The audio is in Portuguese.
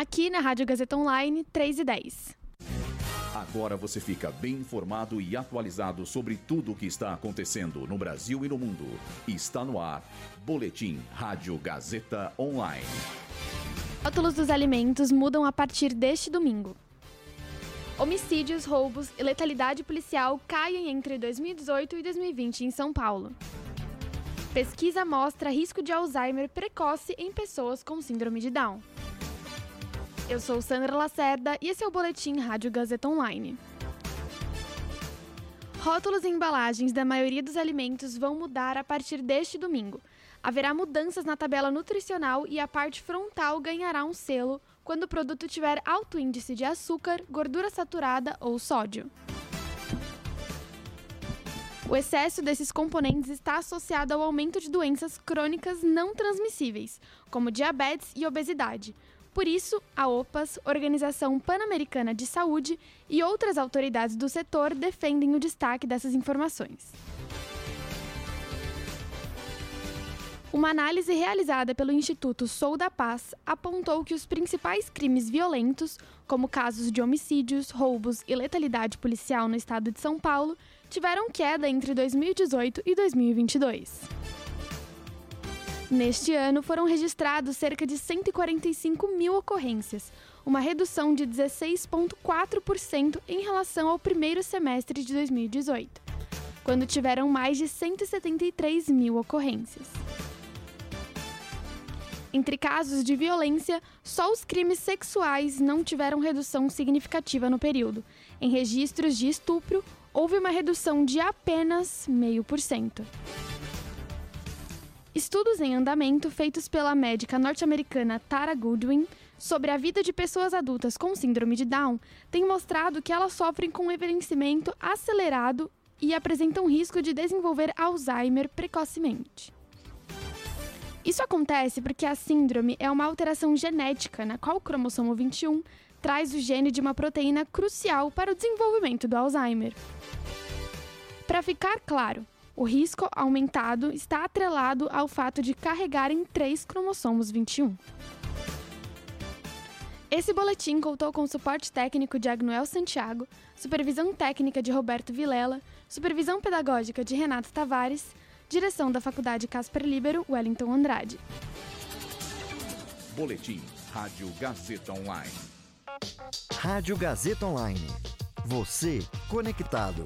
aqui na Rádio Gazeta Online 3 e 10. Agora você fica bem informado e atualizado sobre tudo o que está acontecendo no Brasil e no mundo. Está no ar. Boletim Rádio Gazeta Online. Rótulos dos alimentos mudam a partir deste domingo. Homicídios, roubos e letalidade policial caem entre 2018 e 2020 em São Paulo. Pesquisa mostra risco de Alzheimer precoce em pessoas com síndrome de Down. Eu sou Sandra Lacerda e esse é o Boletim Rádio Gazeta Online. Rótulos e embalagens da maioria dos alimentos vão mudar a partir deste domingo. Haverá mudanças na tabela nutricional e a parte frontal ganhará um selo quando o produto tiver alto índice de açúcar, gordura saturada ou sódio. O excesso desses componentes está associado ao aumento de doenças crônicas não transmissíveis, como diabetes e obesidade. Por isso, a OPAS, Organização Pan-Americana de Saúde, e outras autoridades do setor defendem o destaque dessas informações. Uma análise realizada pelo Instituto Sou da Paz apontou que os principais crimes violentos, como casos de homicídios, roubos e letalidade policial no estado de São Paulo, tiveram queda entre 2018 e 2022. Neste ano, foram registrados cerca de 145 mil ocorrências, uma redução de 16,4% em relação ao primeiro semestre de 2018, quando tiveram mais de 173 mil ocorrências. Entre casos de violência, só os crimes sexuais não tiveram redução significativa no período. Em registros de estupro, houve uma redução de apenas meio por cento. Estudos em andamento feitos pela médica norte-americana Tara Goodwin sobre a vida de pessoas adultas com síndrome de Down têm mostrado que elas sofrem com envelhecimento acelerado e apresentam risco de desenvolver Alzheimer precocemente. Isso acontece porque a síndrome é uma alteração genética na qual o cromossomo 21 traz o gene de uma proteína crucial para o desenvolvimento do Alzheimer. Para ficar claro, o risco aumentado está atrelado ao fato de carregarem três cromossomos 21. Esse boletim contou com o suporte técnico de Agnoel Santiago, supervisão técnica de Roberto Vilela, supervisão pedagógica de Renato Tavares Direção da Faculdade Casper Libero, Wellington Andrade. Boletim Rádio Gazeta Online. Rádio Gazeta Online. Você conectado.